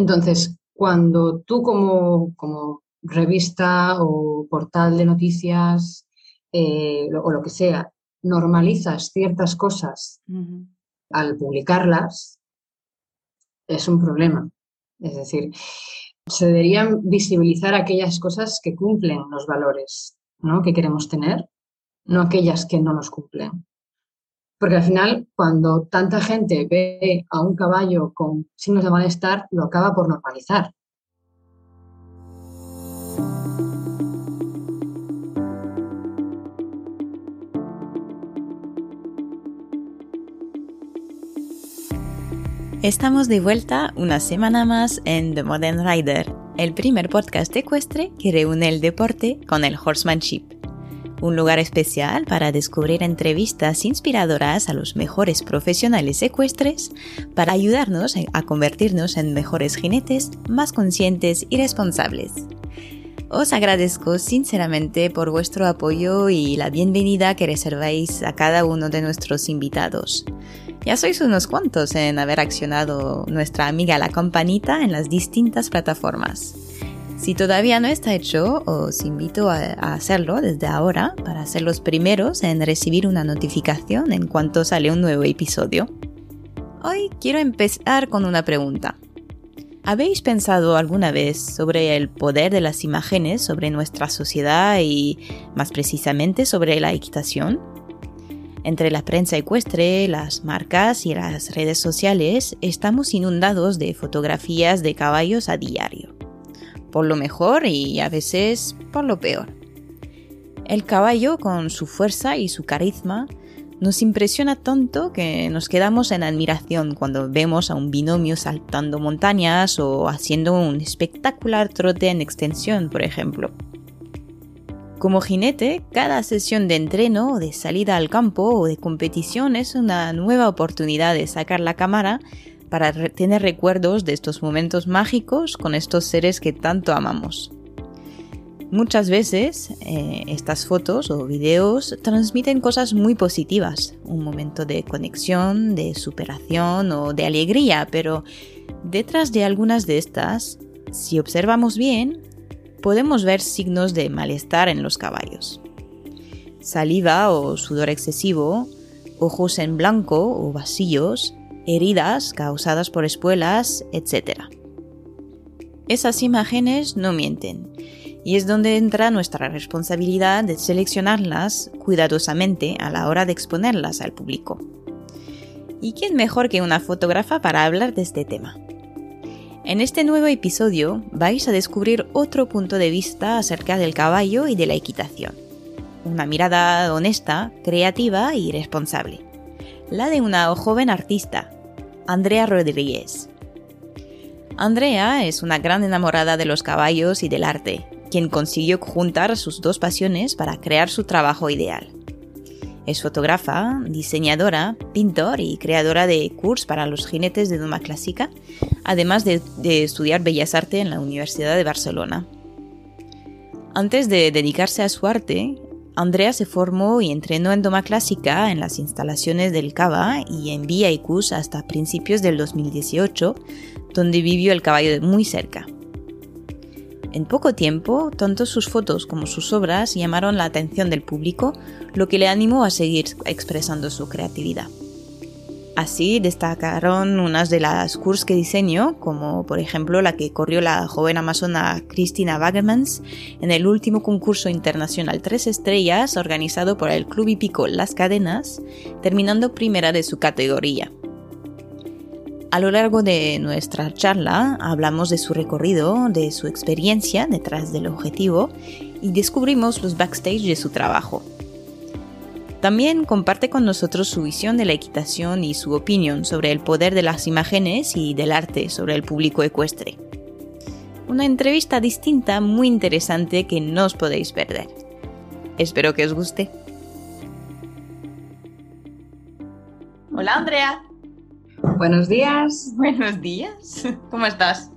Entonces, cuando tú como, como revista o portal de noticias eh, o lo que sea, normalizas ciertas cosas al publicarlas, es un problema. Es decir, se deberían visibilizar aquellas cosas que cumplen los valores ¿no? que queremos tener, no aquellas que no los cumplen. Porque al final, cuando tanta gente ve a un caballo con signos de malestar, lo acaba por normalizar. Estamos de vuelta una semana más en The Modern Rider, el primer podcast ecuestre que reúne el deporte con el horsemanship. Un lugar especial para descubrir entrevistas inspiradoras a los mejores profesionales ecuestres para ayudarnos a convertirnos en mejores jinetes más conscientes y responsables. Os agradezco sinceramente por vuestro apoyo y la bienvenida que reserváis a cada uno de nuestros invitados. Ya sois unos cuantos en haber accionado nuestra amiga la campanita en las distintas plataformas. Si todavía no está hecho, os invito a, hacerlo desde ahora para ser los primeros en recibir una notificación en cuanto sale un nuevo episodio. Hoy quiero empezar con una pregunta. ¿Habéis pensado alguna vez sobre el poder de las imágenes sobre nuestra sociedad y más precisamente sobre la equitación? Entre la prensa ecuestre, las marcas y las redes sociales estamos inundados de fotografías de caballos a diario, por lo mejor y a veces por lo peor. El caballo, con su fuerza y su carisma, nos impresiona tanto que nos quedamos en admiración cuando vemos a un binomio saltando montañas o haciendo un espectacular trote en extensión, por ejemplo. Como jinete, cada sesión de entreno, de salida al campo o de competición es una nueva oportunidad de sacar la cámara para tener recuerdos de estos momentos mágicos con estos seres que tanto amamos. Muchas veces eh, estas fotos o videos transmiten cosas muy positivas, un momento de conexión, de superación o de alegría, pero detrás de algunas de estas, si observamos bien, podemos ver signos de malestar en los caballos. Saliva o sudor excesivo, ojos en blanco o vacíos, heridas causadas por espuelas, etc. Esas imágenes no mienten, y es donde entra nuestra responsabilidad de seleccionarlas cuidadosamente a la hora de exponerlas al público. ¿Y quién mejor que una fotógrafa para hablar de este tema? En este nuevo episodio vais a descubrir otro punto de vista acerca del caballo y de la equitación. Una mirada honesta, creativa y responsable. La de una joven artista, Andrea Rodríguez. Andrea es una gran enamorada de los caballos y del arte, quien consiguió juntar sus dos pasiones para crear su trabajo ideal. Es fotógrafa, diseñadora, pintor y creadora de cursos para los jinetes de doma clásica, además de, estudiar Bellas Artes en la Universidad de Barcelona. Antes de dedicarse a su arte, Andrea se formó y entrenó en doma clásica en las instalaciones del Cava y en Villa hasta principios del 2018, donde vivió el caballo muy cerca. En poco tiempo, tanto sus fotos como sus obras llamaron la atención del público, lo que le animó a seguir expresando su creatividad. Así destacaron unas de las cursos que diseñó, como por ejemplo la que corrió la joven amazona Cristina Wagemans en el último concurso internacional Tres Estrellas organizado por el Club Hípico Las Cadenas, terminando primera de su categoría. A lo largo de nuestra charla hablamos de su recorrido, de su experiencia detrás del objetivo y descubrimos los backstage de su trabajo. También comparte con nosotros su visión de la equitación y su opinión sobre el poder de las imágenes y del arte sobre el público ecuestre. Una entrevista distinta muy interesante que no os podéis perder. Espero que os guste. Hola Andrea. Buenos días. Buenos días. ¿Cómo estás?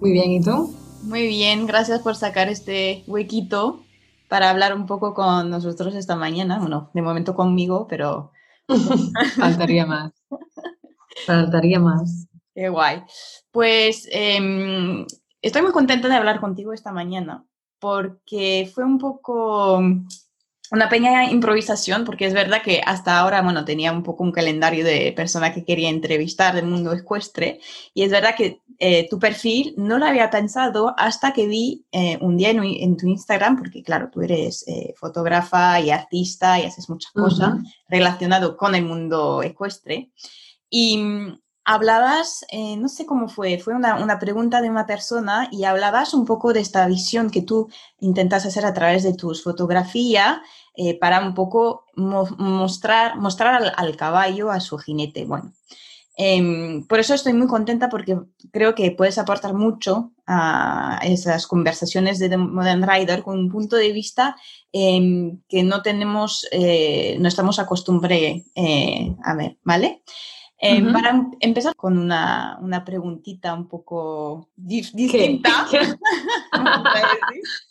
Muy bien, ¿y tú? Muy bien, gracias por sacar este huequito para hablar un poco con nosotros esta mañana. Bueno, de momento conmigo, pero... Faltaría más. Faltaría más. Qué guay. Pues em, estoy muy contenta de hablar contigo esta mañana porque fue un poco una pequeña improvisación, porque es verdad que hasta ahora, bueno, tenía un poco un calendario de personas que quería entrevistar del mundo ecuestre, y es verdad que eh, tu perfil no lo había pensado hasta que vi eh, un día en, tu Instagram, porque claro, tú eres eh, fotógrafa y artista y haces muchas cosas relacionadas con el mundo ecuestre, y mm, hablabas, no sé cómo fue, fue una, una, pregunta de una persona y hablabas un poco de esta visión que tú intentas hacer a través de tus fotografías para un poco mostrar, mostrar al, caballo, a su jinete. Bueno, em, por eso estoy muy contenta porque creo que puedes aportar mucho a esas conversaciones de Modern Rider con un punto de vista em, que no tenemos, eh, no estamos acostumbrados eh, a ver, ¿vale? Em, para empezar con una, una preguntita un poco distinta,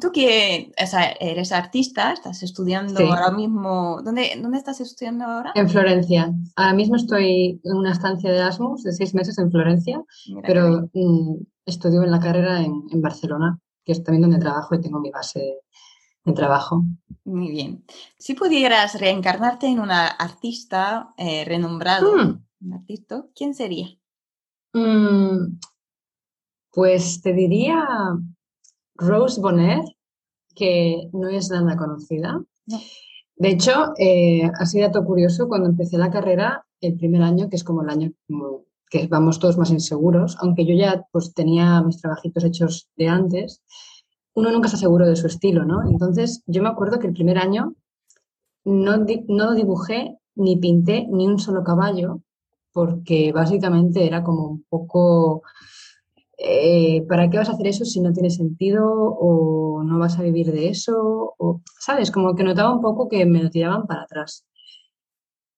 Tú que eres artista, estás estudiando ahora mismo. ¿Dónde, ¿Dónde estás estudiando ahora? En Florencia. Ahora mismo estoy en una estancia de Erasmus de seis meses en Florencia, pero mm, estudio en la carrera en, en, Barcelona, que es también donde trabajo y tengo mi base de trabajo. Muy bien. Si pudieras reencarnarte en una artista eh, renombrado, mm. un artista, ¿quién sería? Mm, pues te diría Rose Bonnet, que no es nada conocida. De hecho, eh, ha sido dato curioso, cuando empecé la carrera, el primer año, que es como el año que vamos todos más inseguros, aunque yo ya pues, tenía mis trabajitos hechos de antes, uno nunca está seguro de su estilo, ¿no? Entonces, yo me acuerdo que el primer año no, no dibujé ni pinté ni un solo caballo, porque básicamente era como un poco eh, ¿para qué vas a hacer eso si no tiene sentido o no vas a vivir de eso? O, ¿Sabes? Como que notaba un poco que me lo tiraban para atrás.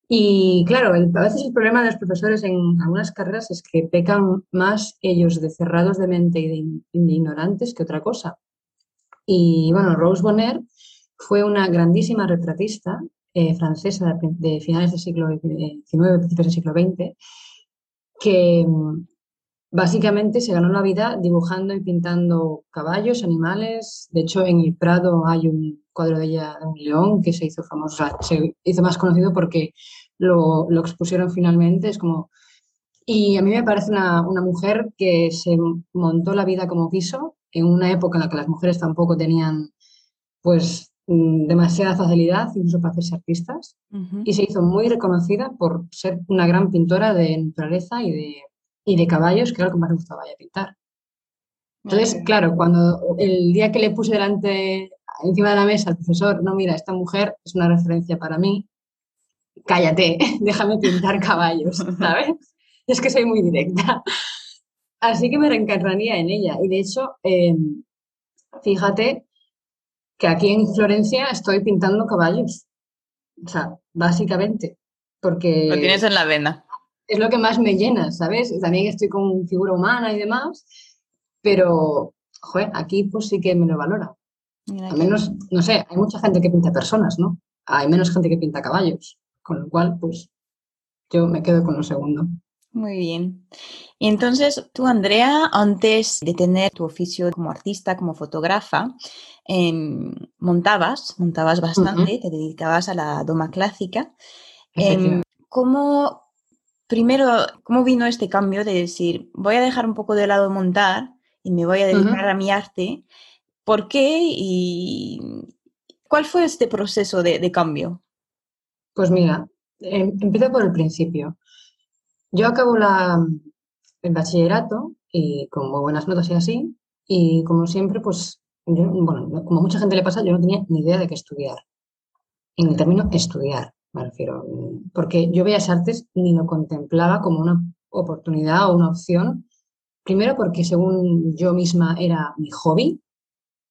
Y claro, a veces el problema de los profesores en algunas carreras es que pecan más ellos de cerrados de mente y de, ignorantes que otra cosa. Y bueno, Rose Bonner fue una grandísima retratista eh, francesa de, finales del siglo XIX, principios del siglo XX, que Básicamente se ganó la vida dibujando y pintando caballos, animales. De hecho, en el Prado hay un cuadro de ella, de un león, que se hizo famoso, se hizo más conocido porque lo, expusieron finalmente. Es como. Y a mí me parece una, mujer que se montó la vida como quiso, en una época en la que las mujeres tampoco tenían, pues, mm, demasiada facilidad, incluso para hacerse artistas, y se hizo muy reconocida por ser una gran pintora de naturaleza y de y de caballos, que era lo que más me gustaba ya pintar. Entonces, claro, cuando el día que le puse delante, encima de la mesa al profesor, no, mira, esta mujer es una referencia para mí, cállate, déjame pintar caballos, ¿sabes? Es que soy muy directa. Así que me reencarnaría en ella. Y de hecho, em, fíjate que aquí en Florencia estoy pintando caballos. O sea, básicamente. Porque... Lo tienes en la vena es lo que más me llena, ¿sabes? También estoy con figura humana y demás, pero, joder, aquí pues sí que me lo valora. Al menos, no sé, hay mucha gente que pinta personas, ¿no? Hay menos gente que pinta caballos, con lo cual, pues, yo me quedo con lo segundo. Muy bien. Y entonces, tú, Andrea, antes de tener tu oficio como artista, como fotógrafa, em, montabas, montabas bastante, te dedicabas a la doma clásica. Eh, ¿Cómo, primero, ¿cómo vino este cambio de decir, voy a dejar un poco de lado montar y me voy a dedicar a mi arte? ¿Por qué y cuál fue este proceso de, cambio? Pues mira, em, empiezo por el principio. Yo acabo la, el bachillerato y con muy buenas notas y así, y como siempre, pues, bueno, como mucha gente le pasa, yo no tenía ni idea de qué estudiar. En el término estudiar me refiero, porque yo Bellas Artes ni lo contemplaba como una oportunidad o una opción, primero porque según yo misma era mi hobby,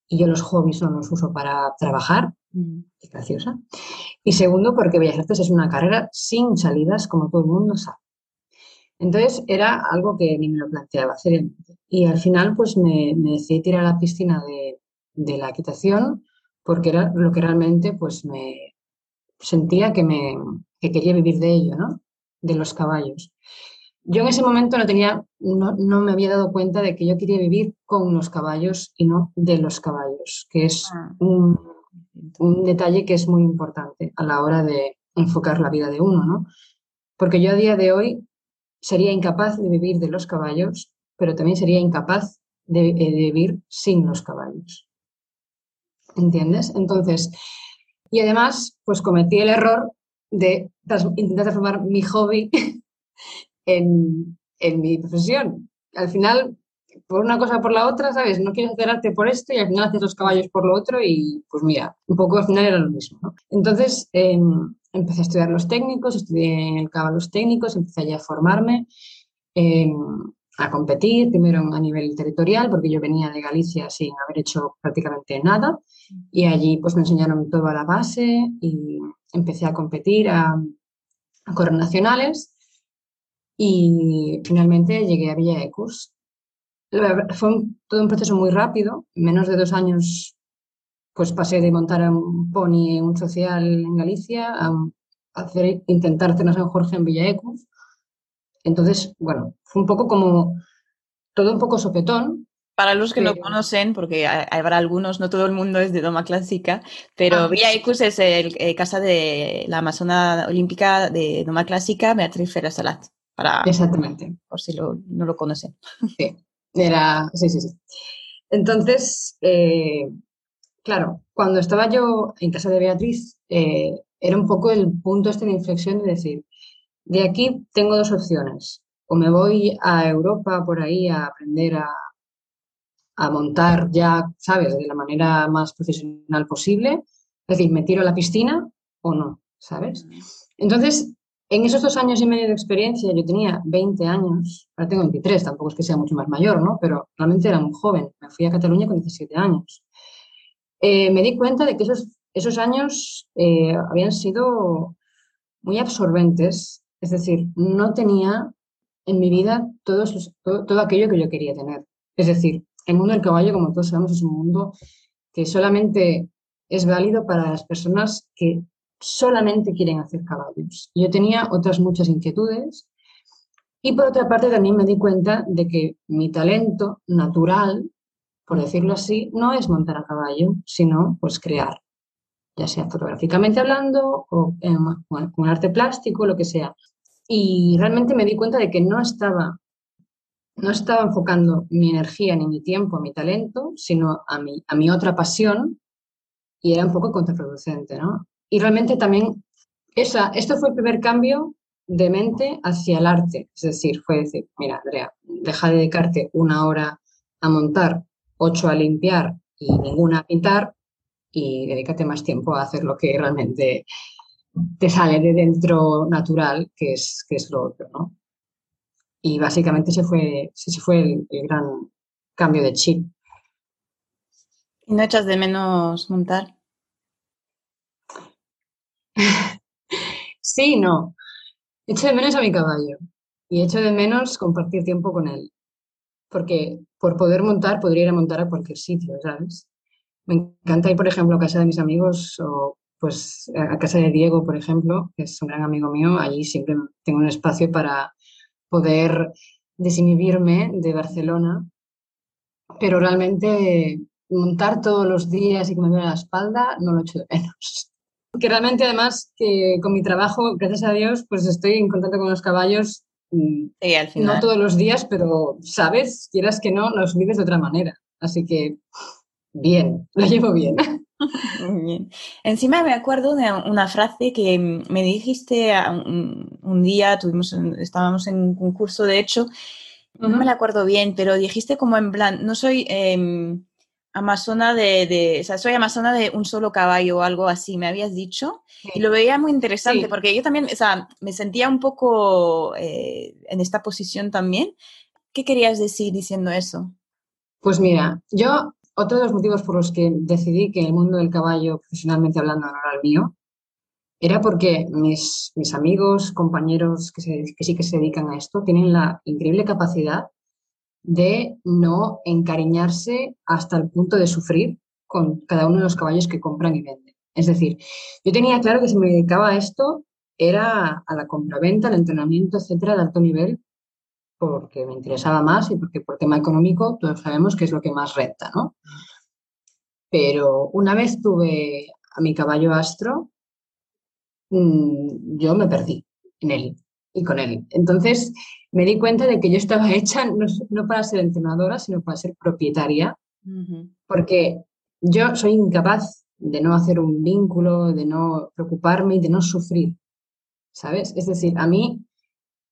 y yo los hobbies no los uso para trabajar, mm. es graciosa, y segundo porque Bellas Artes es una carrera sin salidas, como todo el mundo sabe. Entonces era algo que ni me lo planteaba seriamente. Y al final pues me, decidí tirar a la piscina de, de la equitación porque era lo que realmente pues me, sentía que, me, quería vivir de ello, ¿no? De los caballos. yo en ese momento no tenía, no, no, me había dado cuenta de que yo quería vivir con los caballos y no de los caballos, que es ah. un, un, detalle que es muy importante a la hora de enfocar la vida de uno, ¿no? Porque yo a día de hoy sería incapaz de vivir de los caballos, pero también sería incapaz de, de vivir sin los caballos. ¿Entiendes? Entonces, y además, pues cometí el error de intentar transformar mi hobby en, mi profesión. Al final, por una cosa por la otra, ¿sabes? No quieres hacer arte por esto y al final haces los caballos por lo otro y pues mira, un poco al final era lo mismo. ¿no? Entonces em, empecé a estudiar los técnicos, estudié en el caballo los técnicos, empecé ya a formarme, em, a competir, primero a nivel territorial, porque yo venía de Galicia sin haber hecho prácticamente nada y allí pues me enseñaron toda la base y empecé a competir a, a correr nacionales y finalmente llegué a Villa Ecus. Fue todo un proceso muy rápido, en menos de dos años pues pasé de montar un pony en un social en Galicia a intentar hacer San Jorge en Villa Ecus. Entonces, bueno, fue un poco como todo un poco sopetón, para los que no conocen, porque habrá algunos, no todo el mundo es de Doma Clásica, pero ah. Villa Ecus es el, eh, casa de la Amazona Olímpica de Doma Clásica, Beatriz Ferrer Salat. Para, Exactamente. Por si no lo conocen. Sí, era, sí, sí, sí. Entonces, eh, claro, cuando estaba yo en casa de Beatriz, eh, era un poco el punto este de inflexión de decir, de aquí tengo dos opciones. O me voy a Europa por ahí a aprender a, montar ya, ¿sabes?, de la manera más profesional posible. Es decir, me tiro a la piscina o no, ¿sabes? Entonces, en esos dos años y medio de experiencia, yo tenía 20 años, ahora tengo 23, tampoco es que sea mucho más mayor, ¿no? Pero realmente era muy joven. Me fui a Cataluña con 17 años. Eh, me di cuenta de que esos, esos años eh, habían sido muy absorbentes, es decir, no tenía en mi vida todo, aquello que yo quería tener. Es decir, el mundo del caballo, como todos sabemos, es un mundo que solamente es válido para las personas que solamente quieren hacer caballos. Yo tenía otras muchas inquietudes y por otra parte también me di cuenta de que mi talento natural, por decirlo así, no es montar a caballo, sino pues crear, ya sea fotográficamente hablando o con arte plástico, lo que sea. Y realmente me di cuenta de que no estaba no estaba enfocando mi energía ni mi tiempo, mi talento, sino a mi, a mi otra pasión y era un poco contraproducente, ¿no? Y realmente también, esa, esto fue el primer cambio de mente hacia el arte, es decir, fue decir, mira, Andrea, deja de dedicarte una hora a montar, ocho a limpiar y ninguna a pintar y dedícate más tiempo a hacer lo que realmente te sale de dentro natural, que es, que es lo otro, ¿no? Y básicamente ese fue, ese fue el, gran cambio de chip. ¿Y no echas de menos montar? sí, no. Echo de menos a mi caballo y echo de menos compartir tiempo con él. Porque por poder montar, podría ir a montar a cualquier sitio, ¿sabes? Me encanta ir, por ejemplo, a casa de mis amigos o pues a casa de Diego, por ejemplo, que es un gran amigo mío. Allí siempre tengo un espacio para poder desinhibirme de Barcelona, pero realmente montar todos los días y que me duele la espalda no lo echo de menos. Que realmente además que con mi trabajo, gracias a Dios, pues estoy en contacto con los caballos mm, al final. no todos los días, pero sabes, quieras que no, los vives de otra manera. Así que bien, lo llevo bien. Encima me acuerdo de una frase que me dijiste un, día, tuvimos, estábamos en un curso, de hecho, no me la acuerdo bien, pero dijiste como en plan, no soy em, amazona de, o sea, soy amazona de un solo caballo o algo así, me habías dicho, y lo veía muy interesante, porque yo también, o sea, me sentía un poco eh, en esta posición también. ¿Qué querías decir diciendo eso? Pues mira, yo otro de los motivos por los que decidí que el mundo del caballo, profesionalmente hablando, no era el mío, era porque mis, amigos, compañeros que, que sí que se dedican a esto, tienen la increíble capacidad de no encariñarse hasta el punto de sufrir con cada uno de los caballos que compran y venden. Es decir, yo tenía claro que si me dedicaba a esto era a la compraventa, al entrenamiento, etcétera, de alto nivel, porque me interesaba más y porque por tema económico todos sabemos que es lo que más renta, ¿no? Pero una vez tuve a mi caballo astro, mm, yo me perdí en él y con él. Entonces me di cuenta de que yo estaba hecha no, para ser entrenadora, sino para ser propietaria, porque yo soy incapaz de no hacer un vínculo, de no preocuparme y de no sufrir, ¿sabes? Es decir, a mí,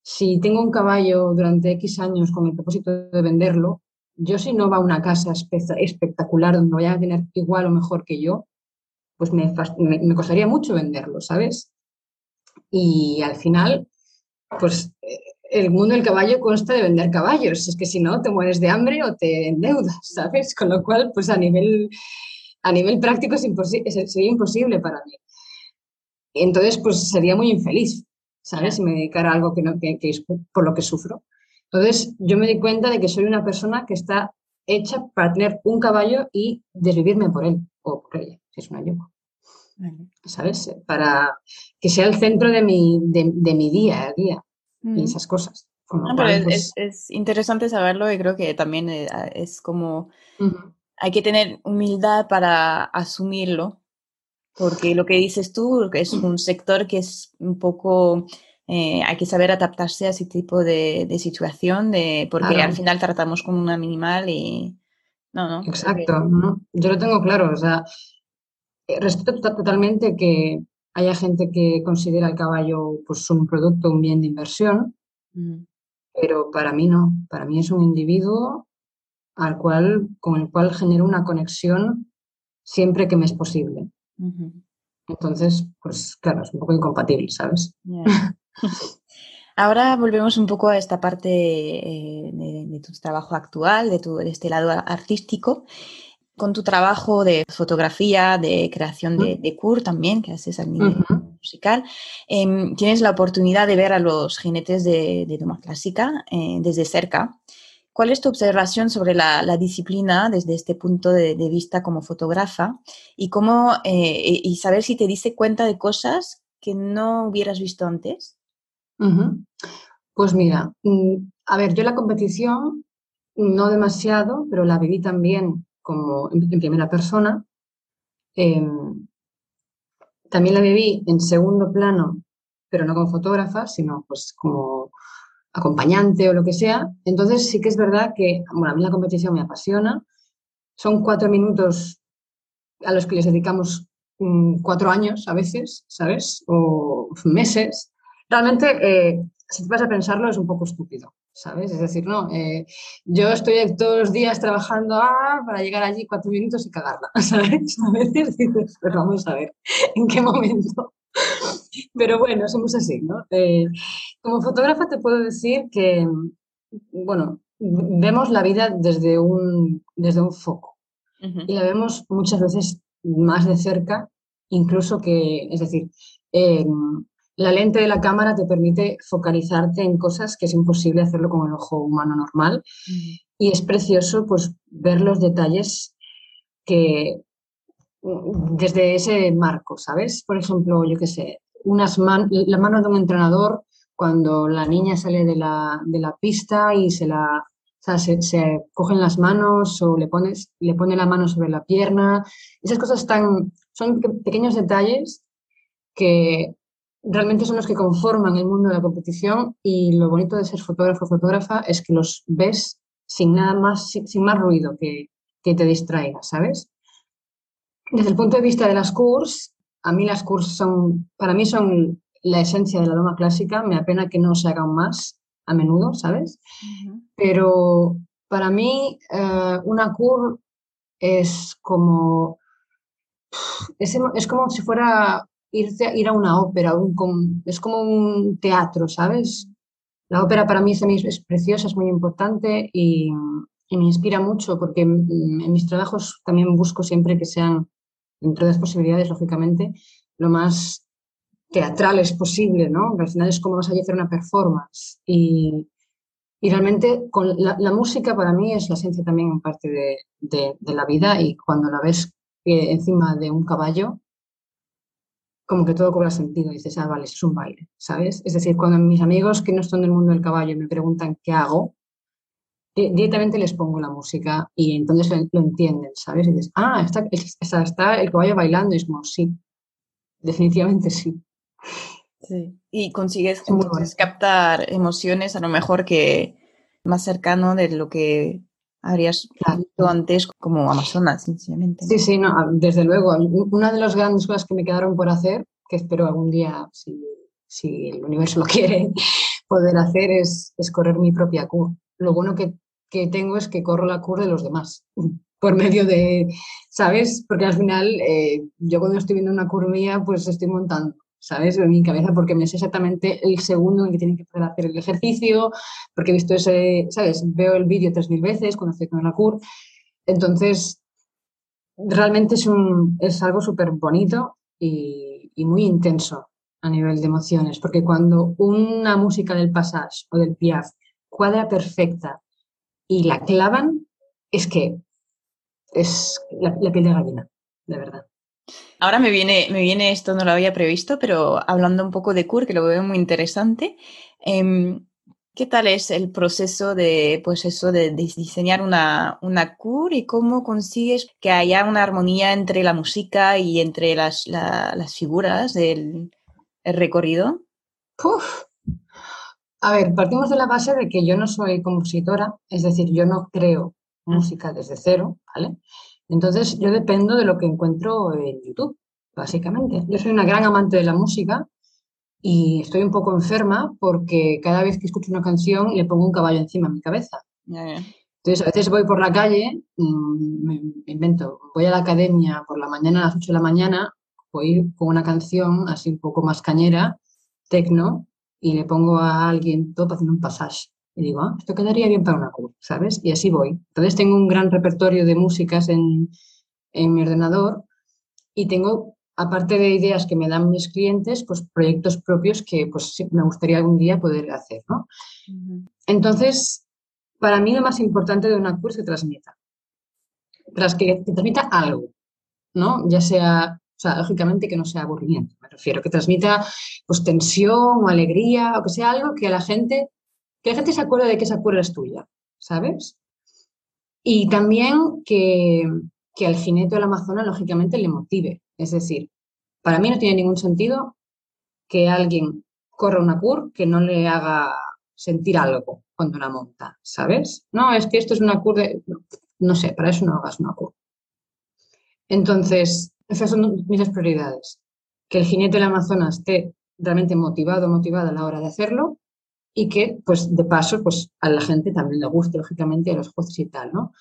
si tengo un caballo durante X años con el propósito de venderlo, yo si no va a una casa espectacular donde vaya a tener igual o mejor que yo, pues me, me costaría mucho venderlo, ¿sabes? Y al final, pues eh, el mundo del caballo consta de vender caballos. Es que si no, te mueres de hambre o te endeudas, ¿sabes? Con lo cual, pues a nivel, a nivel práctico es sería imposible para mí. Entonces, pues sería muy infeliz, ¿sabes? Si me dedicara a algo que, no, que, es por lo que sufro. Entonces, yo me di cuenta de que soy una persona que está hecha para tener un caballo y desvivirme por él o por ella, si es una yugo. ¿Sabes? Para que sea el centro de mi, de, de mi día a día y mm. esas cosas. Pues es, interesante saberlo y creo que también eh, es como hay que tener humildad para asumirlo, porque lo que dices tú es un sector que es un poco, eh, hay que saber adaptarse a ese tipo de, situación, de, porque al final tratamos como una minimal y... No, no. Exacto, yo lo tengo claro, o sea, eh, respeto totalmente que haya gente que considera el caballo pues, un producto, un bien de inversión, mm. pero para mí no. Para mí es un individuo al cual, con el cual genero una conexión siempre que me es posible. Entonces, pues claro, es un poco incompatible, ¿sabes? Ahora volvemos un poco a esta parte eh, de, tu trabajo actual, de, tu, de este lado artístico. Con tu trabajo de fotografía, de creación de, de CUR también, que haces al nivel musical, em, tienes la oportunidad de ver a los jinetes de, de Doma Clásica eh, desde cerca. ¿Cuál es tu observación sobre la, disciplina desde este punto de, vista como fotógrafa y, cómo, eh, y saber si te diste cuenta de cosas que no hubieras visto antes? Pues mira, mm, a ver, yo la competición no demasiado, pero la viví también como en, primera persona. Em, también la viví en segundo plano, pero no como fotógrafa, sino pues como acompañante o lo que sea. Entonces sí que es verdad que, bueno, a mí la competición me apasiona. Son cuatro minutos a los que les dedicamos mm, cuatro años a veces, ¿sabes? O meses. Realmente, eh, si te vas a pensarlo, es un poco estúpido. ¿sabes? Es decir, no, eh, yo estoy todos los días trabajando ah, para llegar allí cuatro minutos y cagarla, ¿sabes? A veces dices, pero vamos a ver, ¿en qué momento? Pero bueno, somos así, ¿no? Eh, como fotógrafa te puedo decir que, bueno, vemos la vida desde un, desde un foco y la vemos muchas veces más de cerca, incluso que, es decir, eh, la lente de la cámara te permite focalizarte en cosas que es imposible hacerlo con el ojo humano normal. Y es precioso pues, ver los detalles que desde ese marco, ¿sabes? Por ejemplo, yo qué sé, unas la mano de un entrenador cuando la niña sale de la, pista y se la se, cogen las manos o le pones le pone la mano sobre la pierna. Esas cosas tan son pequeños detalles que realmente son los que conforman el mundo de la competición y lo bonito de ser fotógrafo o fotógrafa es que los ves sin nada más, sin, más ruido que, que, te distraiga, ¿sabes? Desde el punto de vista de las CURS, a mí las CURS son, para mí son la esencia de la doma clásica, me apena que no se hagan más a menudo, ¿sabes? Pero para mí eh, una CUR es como, es, es como si fuera irte, ir a una ópera, es como un teatro, ¿sabes? La ópera para mí es, es preciosa, es muy importante y, me inspira mucho porque en, mis trabajos también busco siempre que sean, dentro de las posibilidades, lógicamente, lo más teatrales posible, ¿no? al final es como vas a hacer una performance. Y, realmente con la, música para mí es la esencia también en parte de, la vida y cuando la ves eh, encima de un caballo, como que todo cobra sentido. dices, ah, vale, es un baile, ¿sabes? Es decir, cuando mis amigos que no están del mundo del caballo me preguntan qué hago, directamente les pongo la música y entonces lo, entienden, ¿sabes? Y dices, ah, está, está, el caballo bailando y es como, sí, definitivamente sí. Sí, y consigues captar emociones a lo mejor que más cercano de lo que habrías visto antes como Amazonas, sencillamente. Sí, sí, no, desde luego. Una de las grandes cosas que me quedaron por hacer, que espero algún día, si, si el universo lo quiere, poder hacer, es, es correr mi propia CUR. Lo bueno que, que, tengo es que corro la CUR de los demás, por medio de, ¿sabes? Porque al final, eh, yo cuando estoy viendo una CUR mía, pues estoy montando ¿sabes? En mi cabeza, porque me sé exactamente el segundo en que tienen que poder hacer el ejercicio, porque he visto ese, ¿sabes? Veo el vídeo tres mil veces cuando estoy con la CUR. Entonces, realmente es, un, es algo súper bonito y, y, muy intenso a nivel de emociones, porque cuando una música del Passage o del Piaf cuadra perfecta y la clavan, es que es la, la piel de gallina, de verdad. Ahora me viene, me viene esto, no lo había previsto, pero hablando un poco de CUR, que lo veo muy interesante. Em, ¿Qué tal es el proceso de, pues eso, de, diseñar una, una CUR y cómo consigues que haya una armonía entre la música y entre las, las figuras del recorrido? A ver, partimos de la base de que yo no soy compositora, es decir, yo no creo música desde cero, ¿vale? Entonces, yo dependo de lo que encuentro en YouTube, básicamente. Yo soy una gran amante de la música y estoy un poco enferma porque cada vez que escucho una canción le pongo un caballo encima de mi cabeza. Entonces, a veces voy por la calle, mm, me invento, voy a la academia por la mañana a las 8 de la mañana, voy con una canción así un poco más cañera, tecno, y le pongo a alguien top haciendo un pasaje. Y digo, ah, esto quedaría bien para una CUR, ¿sabes? Y así voy. Entonces tengo un gran repertorio de músicas en, en mi ordenador y tengo, aparte de ideas que me dan mis clientes, pues proyectos propios que pues me gustaría algún día poder hacer, ¿no? Entonces, para mí lo más importante de una CUR es que transmita. Tras que, que transmita algo, ¿no? Ya sea o sea, lógicamente que no sea aburrimiento, me refiero, que transmita pues tensión o alegría o que sea algo que a la gente que la gente se acuerde de que esa cura es tuya, ¿sabes? Y también que, que al jinete del Amazonas, lógicamente, le motive. Es decir, para mí no tiene ningún sentido que alguien corra una cur que no le haga sentir algo cuando la monta, ¿sabes? No, es que esto es una cur de... No sé, para eso no hagas una cur. Entonces, esas son mis prioridades. Que el jinete del Amazonas esté realmente motivado, motivada a la hora de hacerlo y que, pues, de paso, pues, a la gente también le guste, lógicamente, a los jueces y tal, ¿no?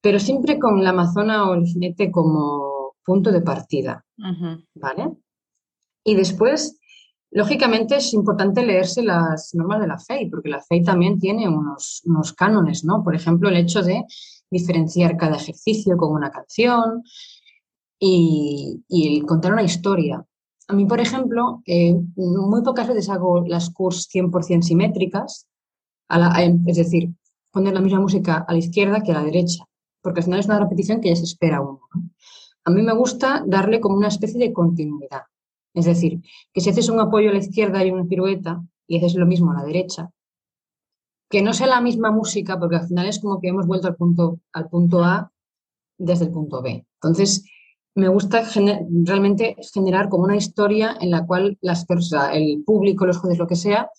Pero siempre con la Amazona o el jinete como punto de partida, ¿vale? Y después, lógicamente, es importante leerse las normas de la FEI, porque la FEI también tiene unos, unos cánones, ¿no? Por ejemplo, el hecho de diferenciar cada ejercicio con una canción y, y contar una historia. A mí, por ejemplo, eh, muy pocas veces hago las curs 100% simétricas, es decir, poner la misma música a la izquierda que a la derecha, porque al final es una repetición que ya se espera uno. A mí me gusta darle como una especie de continuidad. Es decir, que si haces un apoyo a la izquierda y una pirueta y haces lo mismo a la derecha, que no sea la misma música, porque al final es como que hemos vuelto al punto, al punto A desde el punto B. Entonces, me gusta realmente generar como una historia en la cual las personas, el público, los jueces, lo que sea,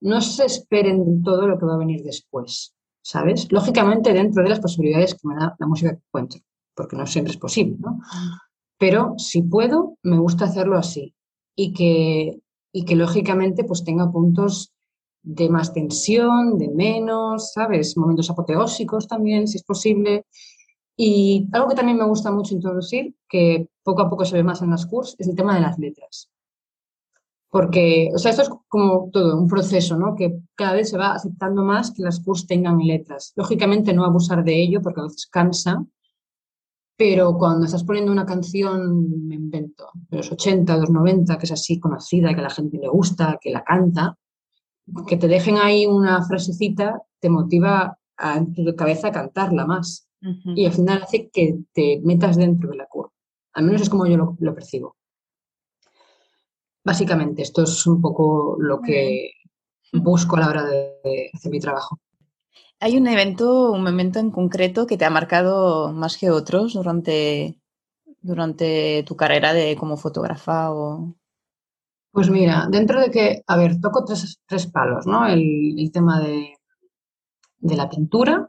no se esperen todo lo que va a venir después, ¿sabes? Lógicamente dentro de las posibilidades que me da la música que encuentro, porque no siempre es posible, ¿no? Pero si puedo, me gusta hacerlo así y que, y que lógicamente pues tenga puntos de más tensión, de menos, ¿sabes? Momentos apoteósicos también, si es posible. Y algo que también me gusta mucho introducir, que poco a poco se ve más en las cursos, es el tema de las letras. Porque, o sea, esto es como todo, un proceso, ¿no? Que cada vez se va aceptando más que las cursos tengan letras. Lógicamente no abusar de ello porque a veces cansa, pero cuando estás poniendo una canción, me invento, de los 80, de los 90, que es así conocida, que a la gente le gusta, que la canta, que te dejen ahí una frasecita, te motiva a, en tu cabeza a cantarla más y al final hace que te metas dentro de la curva. Al menos es como yo lo, percibo. Básicamente, esto es un poco lo que busco a la hora de hacer mi trabajo. ¿Hay un evento, un momento en concreto que te ha marcado más que otros durante, durante tu carrera de como fotógrafa? O... Pues mira, dentro de que, a ver, toco tres, palos, ¿no? El, tema de, la pintura,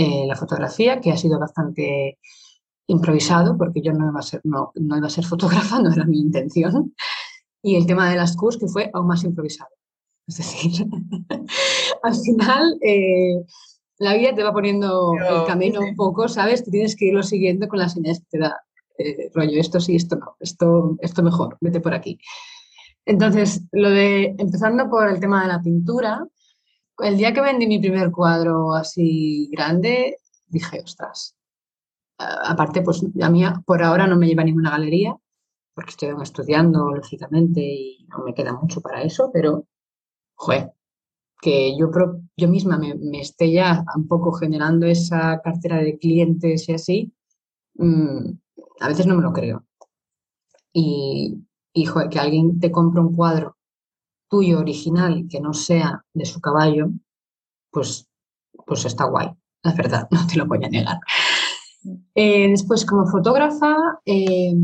eh, la fotografía, que ha sido bastante improvisado, porque yo no iba a ser, no, iba a ser fotógrafa, no era mi intención. Y el tema de las CUS, que fue aún más improvisado. Es decir, al final eh, la vida te va poniendo el camino un poco, ¿sabes? Tú tienes que irlo siguiendo con las señales que te da. Eh, rollo, esto sí, esto no, esto, esto mejor, vete por aquí. Entonces, lo de, empezando por el tema de la pintura, el día que vendí mi primer cuadro así grande, dije, ostras, aparte, pues a mí por ahora no me lleva ninguna galería, porque estoy estudiando, lógicamente, y no me queda mucho para eso, pero, joder, que yo, yo misma me, esté ya un poco generando esa cartera de clientes y así, mm, a veces no me lo creo. Y, y que alguien te compre un cuadro tuyo original que no sea de su caballo, pues, pues está guay, la verdad, no te lo voy a negar. Eh, después, como fotógrafa, eh,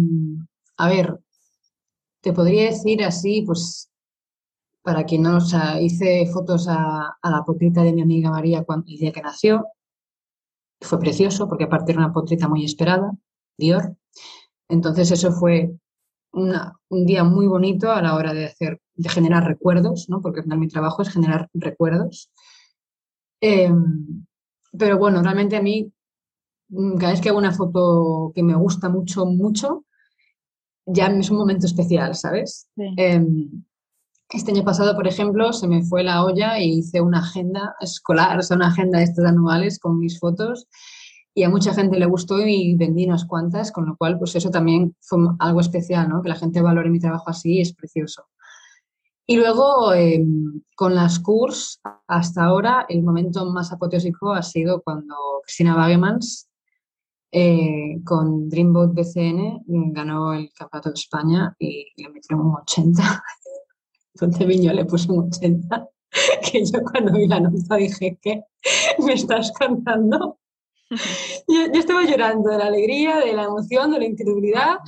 a ver, te podría decir así, pues para quien no, o hice fotos a, la potrita de mi amiga María cuando, el día que nació. Fue precioso porque aparte era una potrita muy esperada, Dior. Entonces eso fue un día muy bonito a la hora de hacer, de generar recuerdos, ¿no? Porque al final mi trabajo es generar recuerdos. Em, pero bueno, realmente a mí, mm, cada vez que hago una foto que me gusta mucho, mucho, ya es un momento especial, ¿sabes? Em, este año pasado, por ejemplo, se me fue la olla e hice una agenda escolar, o sea, una agenda de estas anuales con mis fotos y a mucha gente le gustó y vendí unas cuantas, con lo cual, pues eso también fue algo especial, ¿no? Que la gente valore mi trabajo así es precioso. Y luego, em, con las CURS, hasta ahora, el momento más apoteósico ha sido cuando Cristina Wagemans, eh, con Dreamboat BCN, ganó el Campeonato de España y le metieron un 80 donde Viño le puso un 80, que yo cuando vi la nota dije, ¿qué? ¿Me estás cantando? Yo, estaba llorando de la alegría, de la emoción, de la incredulidad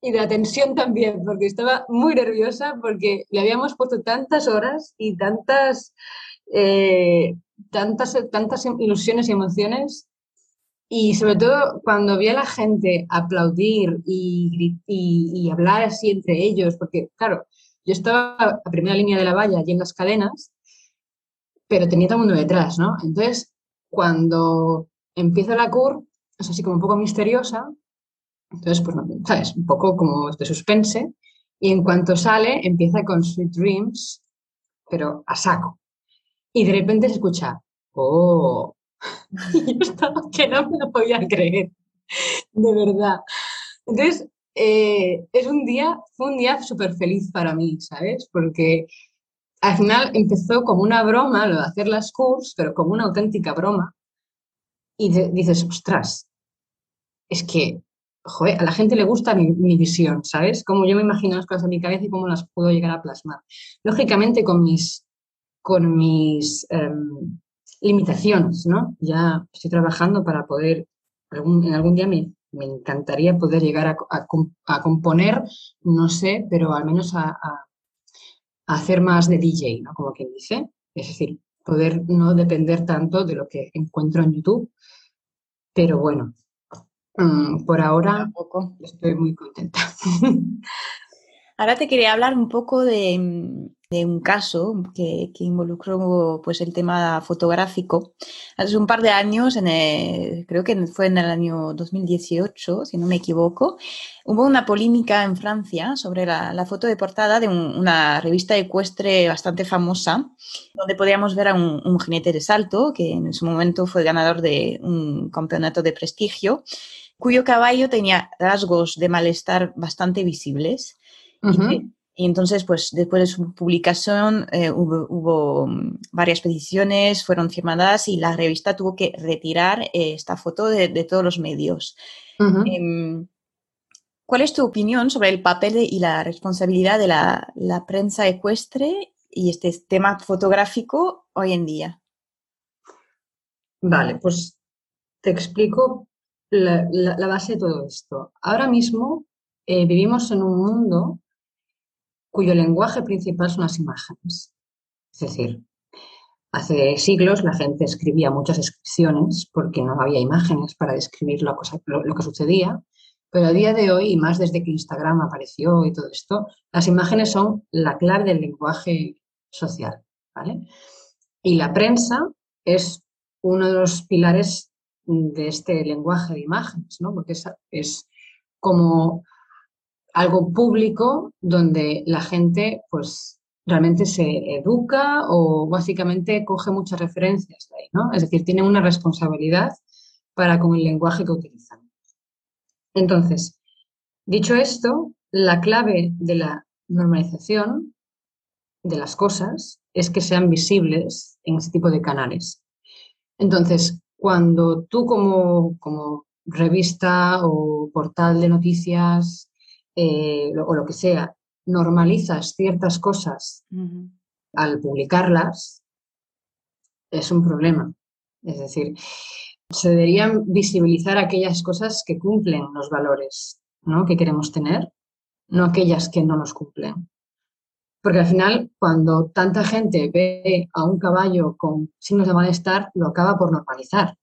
y de la tensión también, porque estaba muy nerviosa porque le habíamos puesto tantas horas y tantas, eh, tantas, tantas ilusiones y emociones. Y sobre todo cuando vi a la gente aplaudir y, y hablar así entre ellos, porque claro, yo estaba a primera línea de la valla y en las cadenas, pero tenía todo el mundo detrás, ¿no? Entonces, cuando empieza la cur, es así como un poco misteriosa, entonces, pues, ¿sabes? Un poco como de suspense, y en cuanto sale, empieza con Sweet Dreams, pero a saco. Y de repente se escucha, ¡oh! y yo estaba que no me lo podía creer, de verdad. Entonces, eh, es un día, fue un día súper feliz para mí, ¿sabes? Porque al final empezó como una broma lo de hacer las curs, pero como una auténtica broma. Y dices, ostras, es que, joder, a la gente le gusta mi, visión, ¿sabes? Como yo me imagino las cosas en mi cabeza y cómo las puedo llegar a plasmar. Lógicamente con mis, con mis em, limitaciones, ¿no? Ya estoy trabajando para poder, en algún día me, me encantaría poder llegar a, componer, no sé, pero al menos a, hacer más de DJ, ¿no? Como quien dice. Es decir, poder no depender tanto de lo que encuentro en YouTube. Pero bueno, mm, por ahora estoy muy contenta. Ahora te quería hablar un poco de, un caso que, involucró pues, el tema fotográfico. Hace un par de años, en creo que fue en el año 2018, si no me equivoco, hubo una polémica en Francia sobre la, foto de portada de una revista ecuestre bastante famosa, donde podíamos ver a un, un jinete de salto, que en su momento fue ganador de un campeonato de prestigio, cuyo caballo tenía rasgos de malestar bastante visibles y, entonces, pues después de su publicación eh, hubo, mm, varias peticiones, fueron firmadas y la revista tuvo que retirar eh, esta foto de, todos los medios. Em, ¿Cuál es tu opinión sobre el papel y la responsabilidad de la, prensa ecuestre y este tema fotográfico hoy en día? Vale, pues te explico la, base de todo esto. Ahora mismo eh, vivimos en un mundo cuyo lenguaje principal son las imágenes. Es decir, hace siglos la gente escribía muchas descripciones porque no había imágenes para describir lo que sucedía pero a día de hoy, y más desde que Instagram apareció y todo esto, las imágenes son la clave del lenguaje social. ¿vale? Y la prensa es uno de los pilares de este lenguaje de imágenes, ¿no? porque es, es como algo público donde la gente pues realmente se educa o básicamente coge muchas referencias de ahí, ¿no? Es decir, tiene una responsabilidad para con el lenguaje que utilizan. Entonces, dicho esto, la clave de la normalización de las cosas es que sean visibles en ese tipo de canales. Entonces, cuando tú como, revista o portal de noticias eh, o lo que sea, normalizas ciertas cosas al publicarlas, es un problema. Es decir, se deberían visibilizar aquellas cosas que cumplen los valores ¿no? que queremos tener, no aquellas que no nos cumplen. Porque al final, cuando tanta gente ve a un caballo con signos de malestar, lo acaba por normalizar.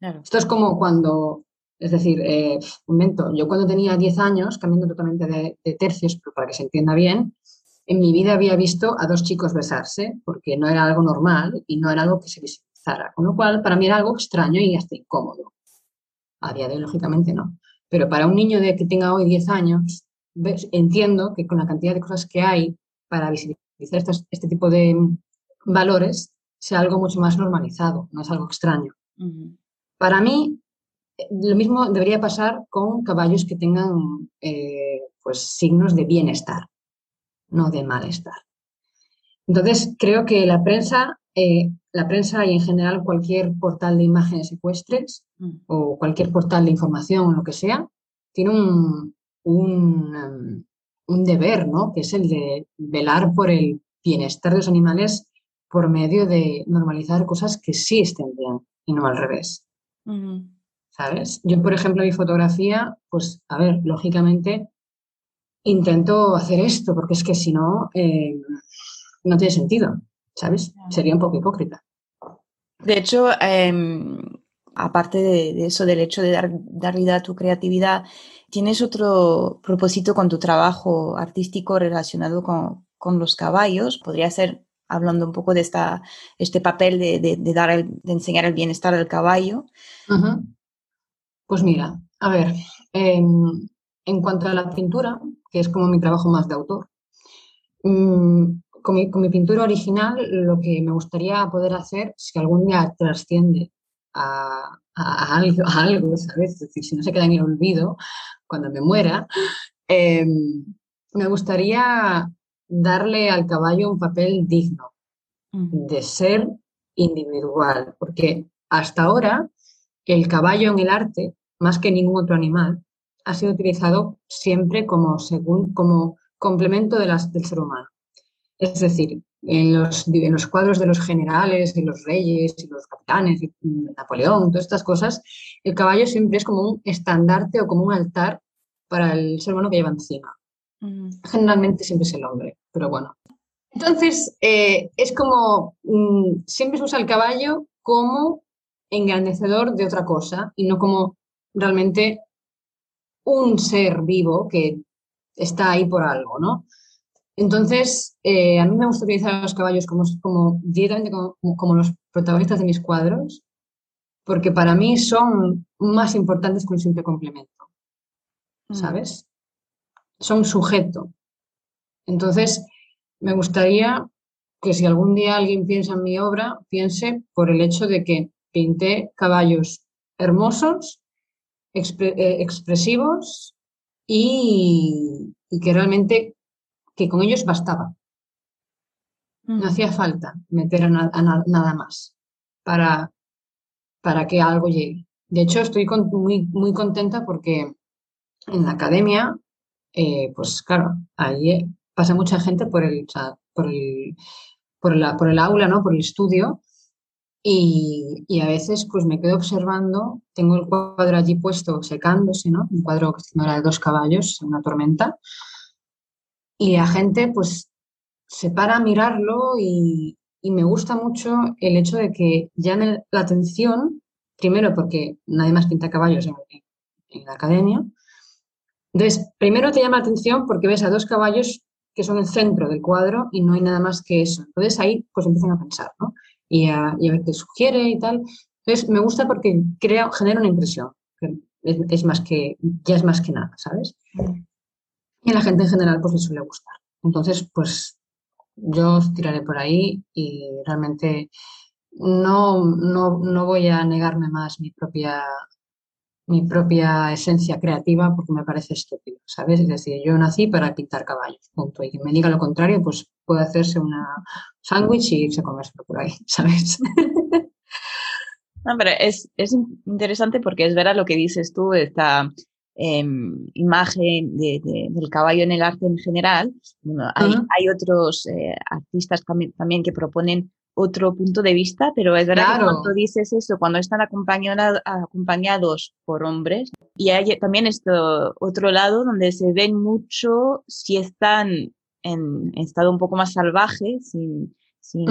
Esto es como cuando, es decir, eh, momento, yo cuando tenía 10 años, cambiando totalmente de, de tercios, pero para que se entienda bien, en mi vida había visto a dos chicos besarse, porque no era algo normal y no era algo que se con lo cual, para mí era algo extraño y hasta incómodo. A día de hoy, lógicamente, no. Pero para un niño de que tenga hoy 10 años, entiendo que con la cantidad de cosas que hay para visibilizar este tipo de valores, sea algo mucho más normalizado, no es algo extraño. Para mí, lo mismo debería pasar con caballos que tengan eh, pues, signos de bienestar, no de malestar. Entonces, creo que la prensa eh, la prensa y en general cualquier portal de imágenes ecuestres mm. o cualquier portal de información o lo que sea, tiene un, um, un, deber, ¿no? Que es el de velar por el bienestar de los animales por medio de normalizar cosas que sí estén bien y no al revés. ¿Sabes? Yo, por ejemplo, mi fotografía, pues, a ver, lógicamente intento hacer esto, porque es que si no, eh, no tiene sentido. ¿sabes? Sería un poco hipócrita. De hecho, em, aparte de, eso, del hecho de dar, dar, vida a tu creatividad, ¿tienes otro propósito con tu trabajo artístico relacionado con, los caballos? Podría ser hablando un poco de esta, este papel de, dar de enseñar el bienestar del caballo. Pues mira, a ver, em, en cuanto a la pintura, que es como mi trabajo más de autor, mm, con mi, pintura original, lo que me gustaría poder hacer, si algún día trasciende a, algo, ¿sabes? Es decir, si no se queda en el olvido cuando me muera, em, me gustaría darle al caballo un papel digno de ser individual, porque hasta ahora el caballo en el arte, más que ningún otro animal, ha sido utilizado siempre como, según, como complemento de las, del ser humano. Es decir, en los, los, cuadros de los generales y los reyes y los capitanes y Napoleón, todas estas cosas, el caballo siempre es como un estandarte o como un altar para el ser humano que lleva encima. Generalmente siempre es el hombre, pero bueno. Entonces, eh, es como, mm, siempre se usa el caballo como engrandecedor de otra cosa y no como realmente un ser vivo que está ahí por algo, ¿no? Entonces, eh, a mí me gusta utilizar a los caballos como, como directamente como, los protagonistas de mis cuadros, porque para mí son más importantes que un simple complemento, mm. ¿sabes? Son sujeto. Entonces, me gustaría que si algún día alguien piensa en mi obra, piense por el hecho de que pinté caballos hermosos, eh, expresivos y, y que realmente que con ellos bastaba. No mm. hacía falta meter a, nada más para, para que algo llegue. De hecho, estoy muy, muy contenta porque en la academia eh, pues claro, ahí pasa mucha gente por el, por el, por, la, por el aula, ¿no? Por el estudio. Y, a veces pues me quedo observando, tengo el cuadro allí puesto secándose, ¿no? Un cuadro que era de dos caballos, una tormenta. Y la gente pues se para a mirarlo y, y me gusta mucho el hecho de que ya la atención, primero porque nadie más pinta caballos en, en la academia, entonces, primero te llama la atención porque ves a dos caballos que son el centro del cuadro y no hay nada más que eso. Entonces ahí pues empiezan a pensar, ¿no? Y a, ver qué sugiere y tal. Entonces me gusta porque crea, genera una impresión. es, más que, ya es más que nada, ¿sabes? Y a la gente en general pues le suele gustar. Entonces, pues yo os tiraré por ahí y realmente no, no, no voy a negarme más mi propia mi propia esencia creativa porque me parece estúpido, ¿sabes? Es decir, yo nací para pintar caballos, punto. Y quien me diga lo contrario, pues puede hacerse una sándwich y irse a comérselo por ahí, ¿sabes? No, pero es, es interesante porque es verdad lo que dices tú, esta em, imagen de, del caballo en el arte en general. hay, hay, otros eh, artistas también que proponen otro punto de vista, pero es verdad que cuando dices eso, cuando están acompañados por hombres, y hay también este otro lado donde se ven mucho si están en estado un poco más salvaje, sin, sin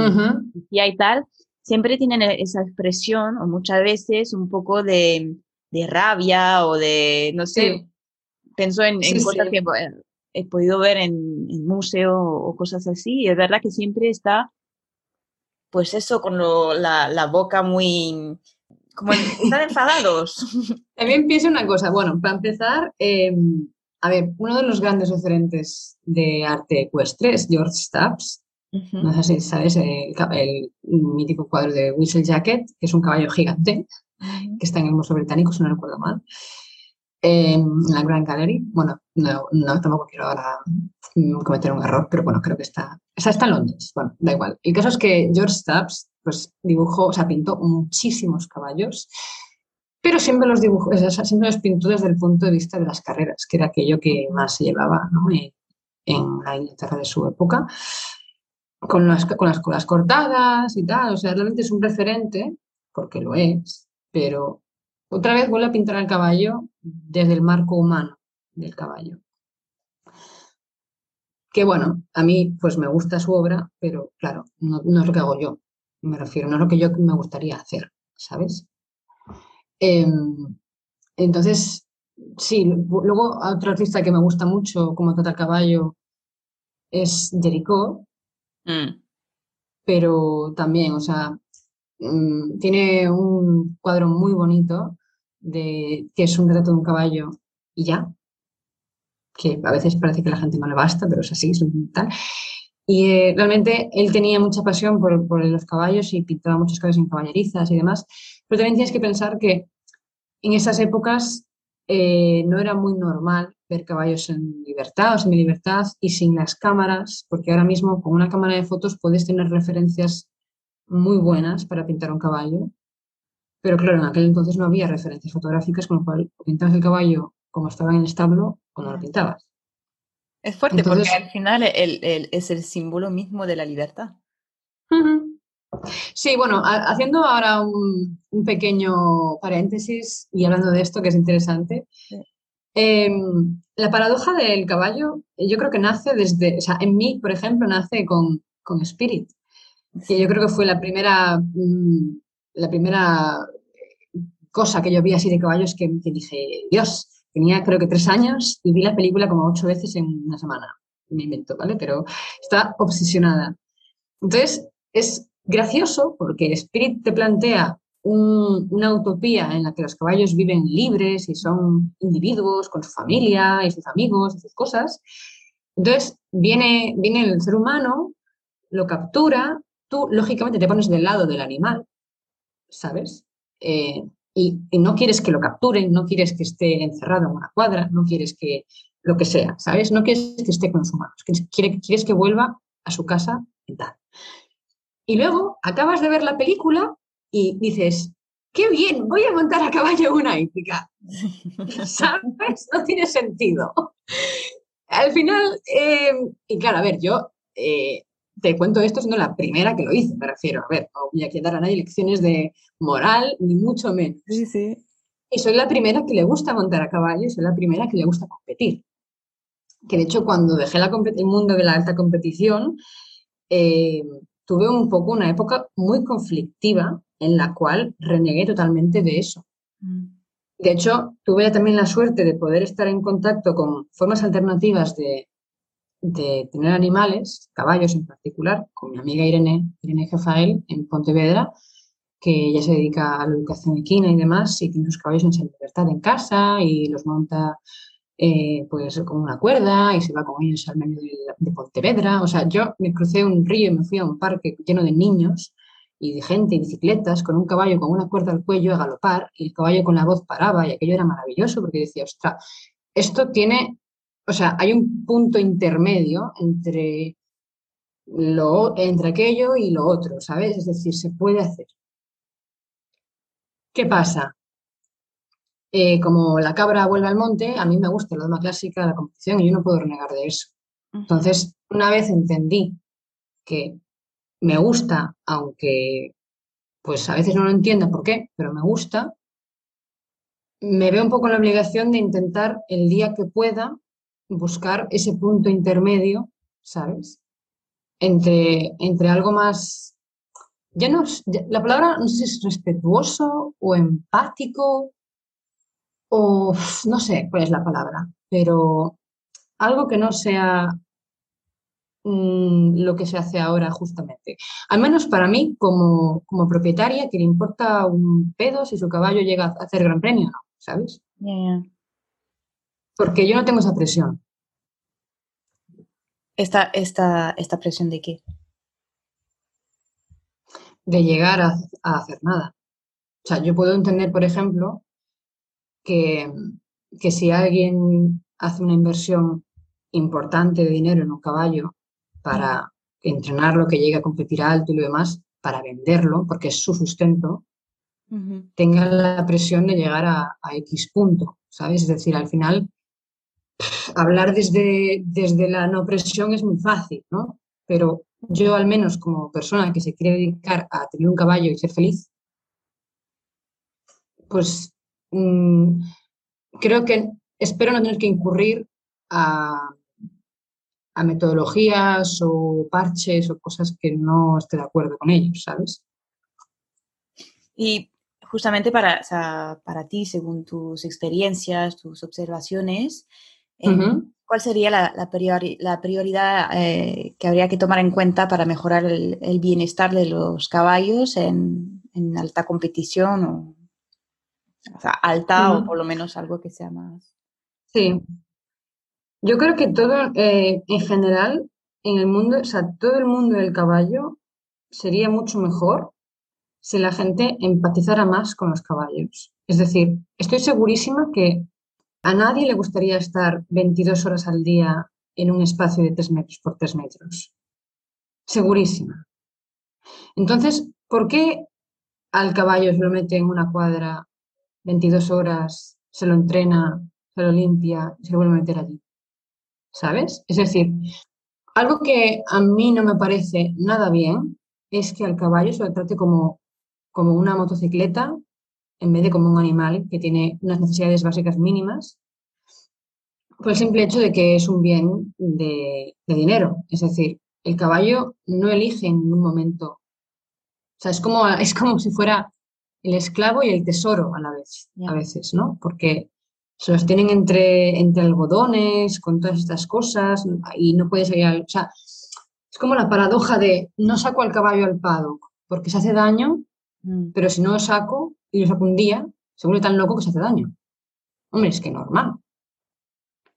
y tal, siempre tienen e-, esa expresión, o muchas veces un poco de, de rabia o de, no sé, pienso en, cosas que he podido ver en, en museo o cosas así, y es verdad que siempre está pues eso, con la, boca muy... como están enfadados. También pienso una cosa, bueno, para empezar, em, a ver, uno de los grandes referentes de arte ecuestre es George Stubbs. No sé si sabes el, mítico cuadro de Whistle Jacket, que es un caballo gigante, que está en el Museo Británico, si no recuerdo mal en la Grand Gallery. Bueno, no, no, tampoco quiero ahora mm, cometer un error, pero bueno, creo que está, o está en Londres. Bueno, da igual. El caso es que George Stubbs pues dibujó, o sea, pintó muchísimos caballos, pero siempre los dibujó, siempre los pintó desde el punto de vista de las carreras, que era aquello que más se llevaba ¿no? en, en, la Inglaterra de su época, con las, con las colas cortadas y tal. O sea, realmente es un referente, porque lo es, pero otra vez vuelve a pintar al caballo desde el marco humano del caballo. Que bueno, a mí pues me gusta su obra, pero claro, no, es lo que hago yo, me refiero, no es lo que yo me gustaría hacer, ¿sabes? Em, entonces, sí, luego otro artista que me gusta mucho como trata el caballo es Jericho, mm. pero también, o sea, mm, tiene un cuadro muy bonito de que es un retrato de un caballo y ya, que a veces parece que la gente no le basta, pero es así, es un tal. Y eh, realmente él tenía mucha pasión por, por, los caballos y pintaba muchas cosas en caballerizas y demás, pero también tienes que pensar que en esas épocas eh, no era muy normal ver caballos en libertad o semi libertad y sin las cámaras, porque ahora mismo con una cámara de fotos puedes tener referencias muy buenas para pintar un caballo pero claro, en aquel entonces no había referencias fotográficas, con lo cual pintabas el caballo como estaba en el establo o no lo pintabas. Es fuerte porque al final es el símbolo mismo de la libertad. Sí, bueno, haciendo ahora un, pequeño paréntesis y hablando de esto que es interesante, em, la paradoja del caballo yo creo que nace desde, o sea, en mí, por ejemplo, nace con, con Spirit, que yo creo que fue la primera mm, la primera cosa que yo vi así de caballos que, que, dije, Dios, tenía creo que tres años y vi la película como ocho veces en una semana. Me invento, ¿vale? Pero está obsesionada. Entonces, es gracioso porque el Spirit te plantea una utopía en la que los caballos viven libres y son individuos con su familia y sus amigos y sus cosas. Entonces, viene, viene el ser humano, lo captura, tú lógicamente te pones del lado del animal, ¿sabes? Eh, y, no quieres que lo capturen, no quieres que esté encerrado en una cuadra, no quieres que lo que sea, ¿sabes? No quieres que esté con los humanos, quieres, quieres que vuelva a su casa y tal. Y luego acabas de ver la película y dices, qué bien, voy a montar a caballo una hípica. ¿Sabes? No tiene sentido. al final, eh, y claro, a ver, yo eh, te cuento esto siendo la primera que lo hice, me refiero. A ver, no voy a dar a nadie lecciones de moral, ni mucho menos. Sí, sí. Y soy la primera que le gusta montar a caballo y soy la primera que le gusta competir. Que de hecho, cuando dejé la el mundo de la alta competición, eh, tuve un poco una época muy conflictiva en la cual renegué totalmente de eso. Mm. De hecho, tuve también la suerte de poder estar en contacto con formas alternativas de, tener animales, caballos en particular, con mi amiga Irene, Irene Jefael en Pontevedra, que ella se dedica a la educación equina y demás, y tiene sus caballos en libertad en casa y los monta eh, pues con una cuerda y se va con ellos al medio de, Pontevedra. O sea, yo me crucé un río y me fui a un parque lleno de niños y de gente y bicicletas con un caballo con una cuerda al cuello a galopar y el caballo con la voz paraba y aquello era maravilloso porque decía, ostras, esto tiene, o sea, hay un punto intermedio entre, lo, entre aquello y lo otro, ¿sabes? Es decir, se puede hacer. ¿Qué pasa? Eh, como la cabra vuelve al monte, a mí me gusta la dama clásica de la competición y yo no puedo renegar de eso. Entonces, una vez entendí que me gusta, aunque pues a veces no lo entiendo por qué, pero me gusta, me veo un poco en la obligación de intentar el día que pueda buscar ese punto intermedio, ¿sabes? Entre, entre algo más, ya no, la palabra no sé si es respetuoso o empático o no sé cuál es la palabra, pero algo que no sea Mm, lo que se hace ahora justamente. Al menos para mí, como, propietaria, que le importa un pedo si su caballo llega a hacer gran premio, ¿no? ¿Sabes? Porque yo no tengo esa presión. ¿Esta, esta, esta presión de qué? De llegar a, hacer nada. O sea, yo puedo entender, por ejemplo, que, que si alguien hace una inversión importante de dinero en un caballo para entrenarlo, que llegue a competir alto y lo demás, para venderlo, porque es su sustento, tenga la presión de llegar a, X punto, ¿sabes? Es decir, al final, hablar desde, desde la no presión es muy fácil, ¿no? Pero yo al menos como persona que se quiere dedicar a tener un caballo y ser feliz, pues mm, creo que espero no tener que incurrir a, a metodologías o parches o cosas que no esté de acuerdo con ellos, ¿sabes? Y justamente para, para ti, según tus experiencias, tus observaciones, eh, ¿cuál sería la, la, prioridad eh, que habría que tomar en cuenta para mejorar el, bienestar de los caballos en, alta competición o, sea, alta o por lo menos algo que sea más? Sí, yo creo que todo, eh, en general, en el mundo, o sea, todo el mundo del caballo sería mucho mejor si la gente empatizara más con los caballos. Es decir, estoy segurísima que a nadie le gustaría estar 22 horas al día en un espacio de 3 metros por 3 metros. Segurísima. Entonces, ¿por qué al caballo se lo mete en una cuadra 22 horas, se lo entrena, se lo limpia y se lo vuelve a meter allí? ¿sabes? Es decir, algo que a mí no me parece nada bien es que al caballo se lo trate como, como una motocicleta en vez de como un animal que tiene unas necesidades básicas mínimas, por el simple hecho de que es un bien de, dinero. Es decir, el caballo no elige en ningún momento. O sea, es como, es como si fuera el esclavo y el tesoro a la vez, a veces, ¿no? Porque se los tienen entre, entre algodones, con todas estas cosas, y no puedes ir al... O sea, es como la paradoja de no saco al caballo al paddock porque se hace daño, mm. pero si no lo saco y lo saco un día, se vuelve tan loco que se hace daño. Hombre, es que normal.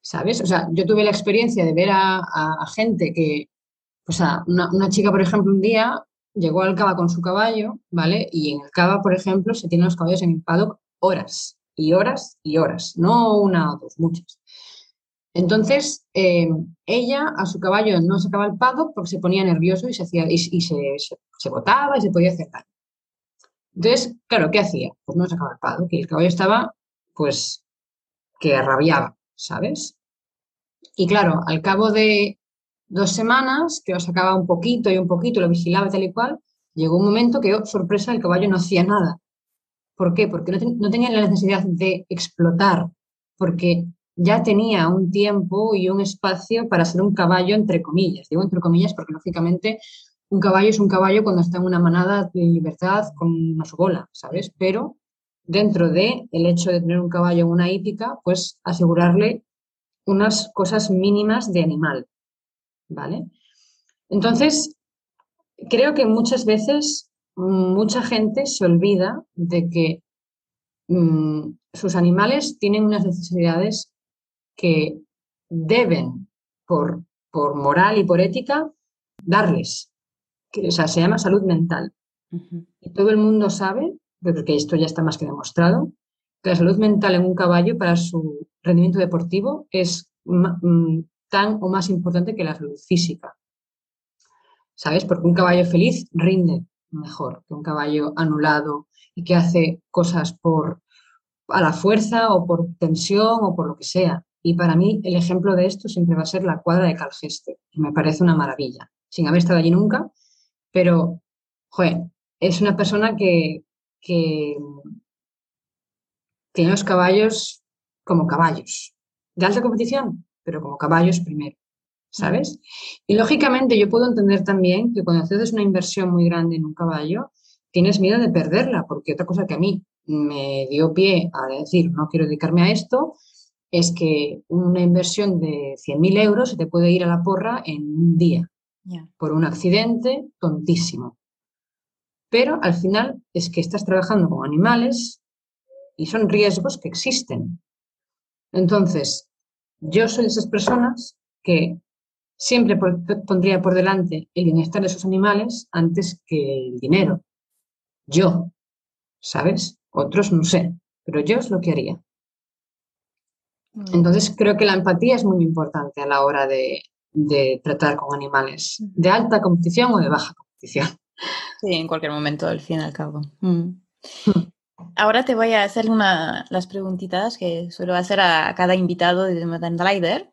¿Sabes? O sea, yo tuve la experiencia de ver a, gente que, o sea, una, una, chica, por ejemplo, un día llegó al cava con su caballo, ¿vale? Y en el cava, por ejemplo, se tienen los caballos en el paddock horas y horas y horas, no una o dos, muchas. Entonces, eh, ella a su caballo no sacaba el pado porque se ponía nervioso y se, hacía, y, se, botaba y se podía hacer daño. Entonces, claro, ¿qué hacía? Pues no sacaba el pado, que el caballo estaba, pues, que rabiaba, ¿sabes? Y claro, al cabo de dos semanas, que lo sacaba un poquito y un poquito, lo vigilaba tal y cual, llegó un momento que, oh, sorpresa, el caballo no hacía nada. ¿Por qué? Porque no, no tenía la necesidad de explotar, porque ya tenía un tiempo y un espacio para ser un caballo, entre comillas. Digo entre comillas porque, lógicamente, un caballo es un caballo cuando está en una manada de libertad con una su bola, ¿sabes? Pero dentro de el hecho de tener un caballo en una hípica, pues asegurarle unas cosas mínimas de animal, ¿vale? Entonces, creo que muchas veces mucha gente se olvida de que mm, sus animales tienen unas necesidades que deben, por, por moral y por ética, darles. Que, o sea, se llama salud mental. Y todo el mundo sabe, porque esto ya está más que demostrado, que la salud mental en un caballo para su rendimiento deportivo es mm, tan o más importante que la salud física. ¿Sabes? Porque un caballo feliz rinde mejor que un caballo anulado y que hace cosas por a la fuerza o por tensión o por lo que sea. Y para mí el ejemplo de esto siempre va a ser la cuadra de Calgeste, me parece una maravilla, sin haber estado allí nunca, pero, joder, es una persona que, que tiene los caballos como caballos, de alta competición, pero como caballos primero, ¿sabes? Y lógicamente yo puedo entender también que cuando haces una inversión muy grande en un caballo, tienes miedo de perderla, porque otra cosa que a mí me dio pie a decir, no quiero dedicarme a esto, es que una inversión de 100.000 euros se te puede ir a la porra en un día por un accidente tontísimo. Pero al final es que estás trabajando con animales y son riesgos que existen. Entonces, yo soy de esas personas que siempre pondría por delante el bienestar de esos animales antes que el dinero. Yo, ¿sabes? Otros no sé, pero yo es lo que haría. Entonces creo que la empatía es muy importante a la hora de, tratar con animales de alta competición o de baja competición. Sí, en cualquier momento, al fin y al cabo. Mm. Ahora te voy a hacer una, las preguntitas que suelo hacer a cada invitado de Modern Rider.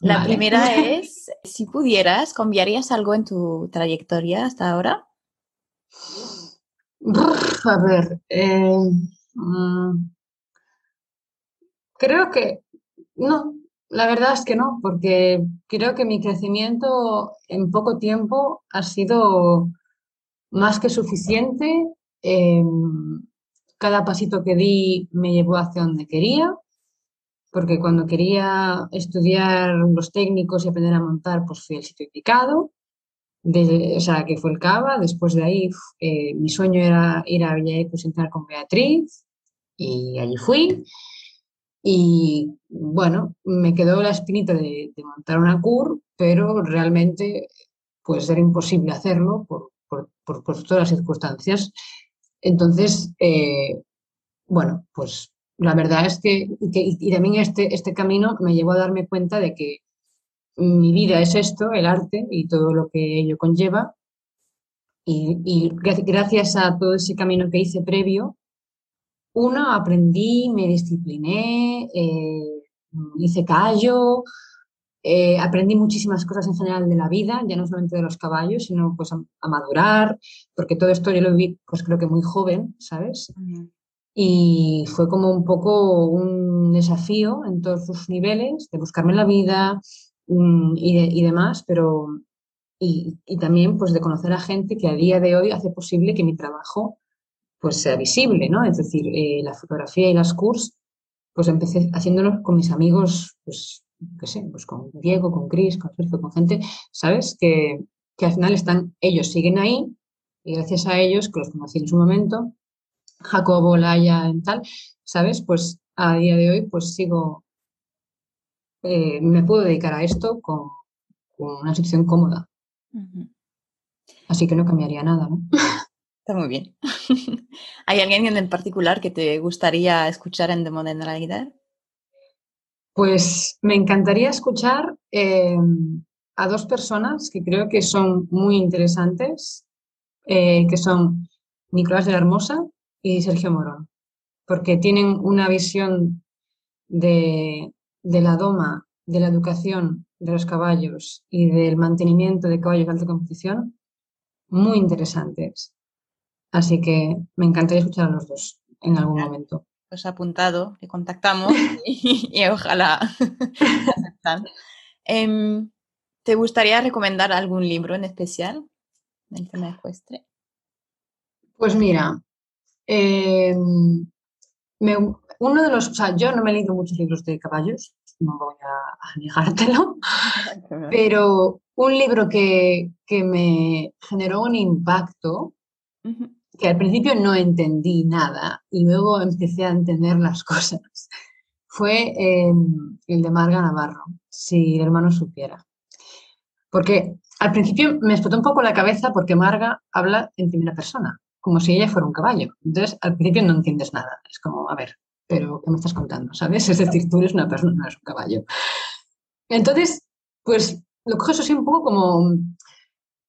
La primera es, si pudieras, ¿cambiarías algo en tu trayectoria hasta ahora? A ver, eh, mm, creo que no, la verdad es que no, porque creo que mi crecimiento en poco tiempo ha sido más que suficiente. Em, cada pasito que di me llevó hacia donde quería, porque cuando quería estudiar los técnicos y aprender a montar, pues fui al sitio indicado, o sea, que fue el Cava. Después de ahí, eh, mi sueño era ir a Villaecos y entrar con Beatriz, y allí fui. Y bueno, me quedó la espinita de, montar una CUR, pero realmente pues era imposible hacerlo por, todas las circunstancias. Entonces, eh, bueno, pues la verdad es que, y también este, este camino me llevó a darme cuenta de que mi vida es esto, el arte y todo lo que ello conlleva. Y, y gracias a todo ese camino que hice previo, uno, aprendí, me discipliné, eh, hice callo, eh, aprendí muchísimas cosas en general de la vida, ya no solamente de los caballos, sino pues a, madurar, porque todo esto yo lo viví pues creo que muy joven, ¿sabes? Y fue como un poco un desafío en todos sus niveles, de buscarme la vida mm, y, demás, pero y, y, también pues de conocer a gente que a día de hoy hace posible que mi trabajo pues sea visible, ¿no? Es decir, eh, la fotografía y las curs, pues empecé haciéndolo con mis amigos, pues, qué sé, pues con Diego, con Cris, con Sergio, con gente, ¿sabes? Que, al final están, ellos siguen ahí y gracias a ellos, que los conocí en su momento, Jacobo, Laia, en tal, ¿sabes? Pues a día de hoy, pues sigo, eh, me puedo dedicar a esto con, una situación cómoda. Así que no cambiaría nada, ¿no? Está muy bien. ¿Hay alguien en particular que te gustaría escuchar en The Modern Rider? Pues me encantaría escuchar eh, a dos personas que creo que son muy interesantes, eh, que son Nicolás de la Hermosa y Sergio Morón, porque tienen una visión de, la doma de la educación de los caballos y del mantenimiento de caballos de alta competición muy interesantes. Así que me encantaría escuchar a los dos en algún momento. Pues apuntado, le contactamos y, ojalá em, ¿Te gustaría recomendar algún libro en especial del tema ecuestre? Pues mira, em, uno de los, o sea, yo no me he leído muchos libros de caballos, no voy a, negártelo, pero un libro que, me generó un impacto, que al principio no entendí nada y luego empecé a entender las cosas, fue em, el de Marga Navarro, si el hermano supiera. Porque al principio me explotó un poco la cabeza porque Marga habla en primera persona, como si ella fuera un caballo. Entonces, al principio no entiendes nada. Es como, a ver, pero ¿qué me estás contando? ¿Sabes? Es decir, tú eres una persona, no eres un caballo. Entonces, pues lo coges así un poco como,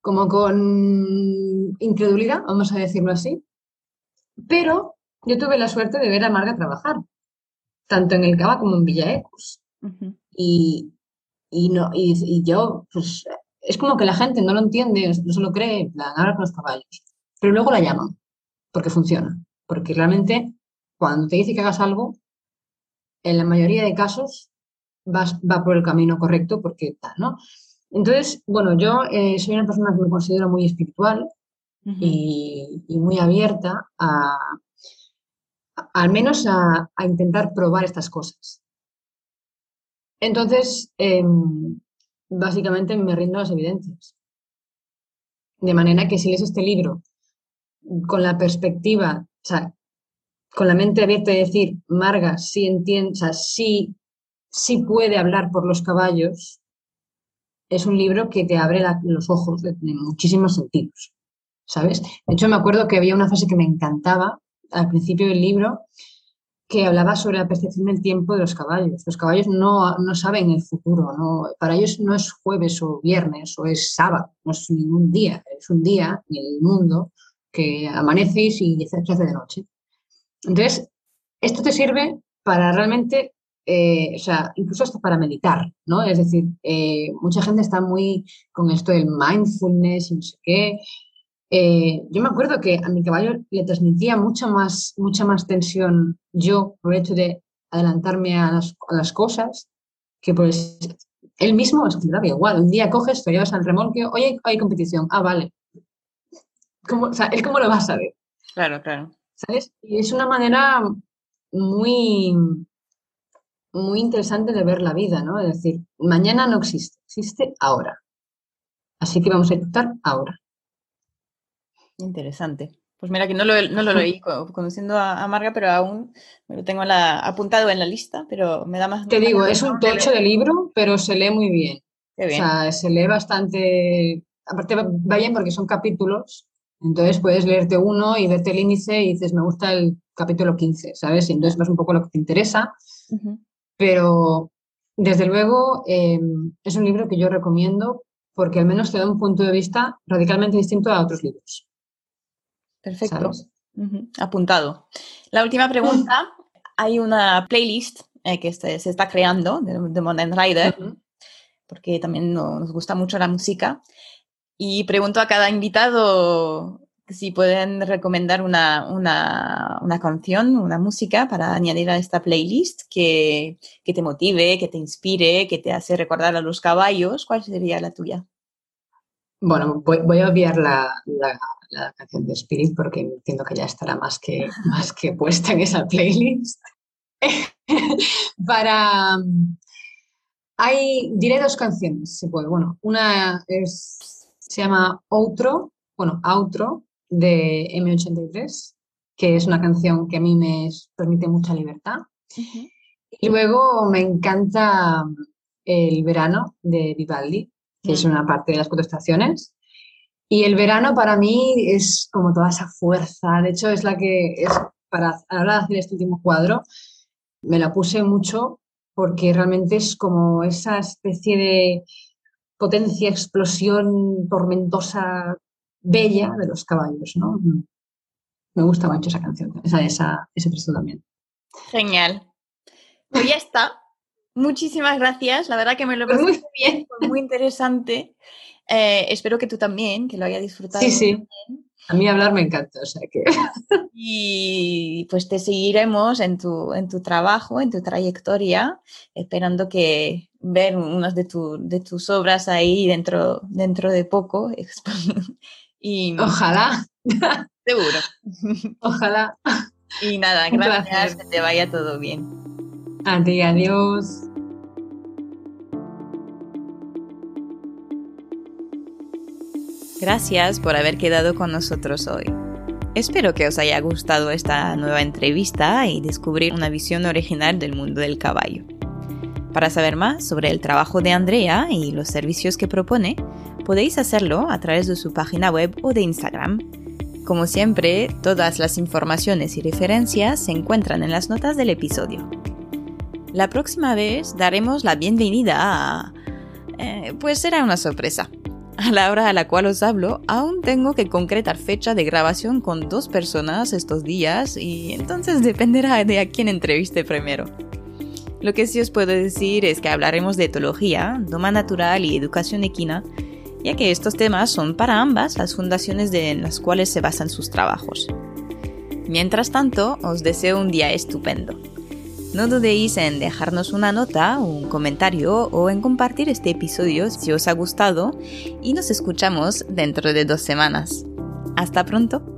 como con incredulidad, vamos a decirlo así. Pero yo tuve la suerte de ver a Marga trabajar, tanto en el Cava como en Villa y, y, no, y, yo, pues, es como que la gente no lo entiende, no se lo cree, en plan, ahora con los caballos. Pero luego la llaman, porque funciona. Porque realmente, cuando te dice que hagas algo, en la mayoría de casos vas, va por el camino correcto, porque tal, ¿no? Entonces, bueno, yo eh, soy una persona que me considero muy espiritual y, muy abierta a, al menos a, a intentar probar estas cosas. Entonces, em, básicamente me rindo a las evidencias. De manera que si lees este libro con la perspectiva, o sea, con la mente abierta de decir, Marga, sí entiende, o sea, sí, sí puede hablar por los caballos, es un libro que te abre los ojos en muchísimos sentidos, ¿sabes? De hecho, me acuerdo que había una frase que me encantaba al principio del libro, que hablaba sobre la percepción del tiempo de los caballos. Los caballos no, saben el futuro, no, para ellos no es jueves o viernes o es sábado, no es ningún día, es un día en el mundo que amanecéis y se hace de noche. Entonces, esto te sirve para realmente, eh, o sea, incluso hasta para meditar, ¿no? Es decir, eh, mucha gente está muy con esto del mindfulness y no sé qué, eh, yo me acuerdo que a mi caballo le transmitía mucha más, mucha más tensión yo por el hecho de adelantarme a las, cosas que pues él mismo es que daba igual. Un día coges, te llevas al remolque, oye, hay competición. Ah, vale. ¿Cómo, o sea, él cómo lo va a saber. Claro, claro. ¿Sabes? Y es una manera muy, muy interesante de ver la vida, ¿no? Es decir, mañana no existe, existe ahora. Así que vamos a disfrutar ahora. Interesante. Pues mira que no lo, no lo leí conociendo a, Marga, pero aún me lo tengo apuntado en la lista, pero me da más... Te digo, es un tocho de libro, pero se lee muy bien. O sea, se lee bastante... Aparte va bien porque son capítulos, entonces puedes leerte uno y verte el índice y dices, me gusta el capítulo 15, ¿sabes? Y entonces vas un poco lo que te interesa. Pero desde luego em, es un libro que yo recomiendo porque al menos te da un punto de vista radicalmente distinto a otros libros. Perfecto. Apuntado. La última pregunta. Hay una playlist eh, que se, está creando de, de Modern Rider, porque también nos gusta mucho la música. Y pregunto a cada invitado si pueden recomendar una, una, canción, una música para añadir a esta playlist que, que, te motive, que te inspire, que te hace recordar a los caballos. ¿Cuál sería la tuya? Bueno, voy, a obviar la, la canción de Spirit porque entiendo que ya estará más que, más que puesta en esa playlist. Para... Hay, diré dos canciones, se puede. Bueno, una es, se llama Outro, bueno, Outro de M83, que es una canción que a mí me permite mucha libertad. Y luego me encanta El verano de Vivaldi, que es una parte de las cuatro estaciones. Y el verano para mí es como toda esa fuerza. De hecho, es la que es para a la hora de hacer este último cuadro. Me la puse mucho porque realmente es como esa especie de potencia, explosión tormentosa, bella de los caballos, ¿no? Me gusta mucho esa canción, esa, esa, ese texto también. Genial. Pues ya está. Muchísimas gracias, la verdad que me lo he pasado muy bien, muy interesante. Eh, espero que tú también, que lo hayas disfrutado. Sí, sí. A mí hablar me encanta, o sea que... Y pues te seguiremos en tu, en tu trabajo, en tu trayectoria, esperando que ver unas de, de tus obras ahí dentro, dentro de poco. y, Ojalá. Seguro. Ojalá. Y nada, gracias, que te vaya todo bien. A ti, adiós. Gracias por haber quedado con nosotros hoy. Espero que os haya gustado esta nueva entrevista y descubrir una visión original del mundo del caballo. Para saber más sobre el trabajo de Andrea y los servicios que propone, podéis hacerlo a través de su página web o de Instagram. Como siempre, todas las informaciones y referencias se encuentran en las notas del episodio. La próxima vez daremos la bienvenida a... Eh, pues será una sorpresa. A la hora a la cual os hablo, aún tengo que concretar fecha de grabación con dos personas estos días y entonces dependerá de a quién entreviste primero. Lo que sí os puedo decir es que hablaremos de etología, doma natural y educación equina, ya que estos temas son para ambas las fundaciones en las cuales se basan sus trabajos. Mientras tanto, os deseo un día estupendo. No dudéis en dejarnos una nota, un comentario o en compartir este episodio si os ha gustado y nos escuchamos dentro de dos semanas. Hasta pronto.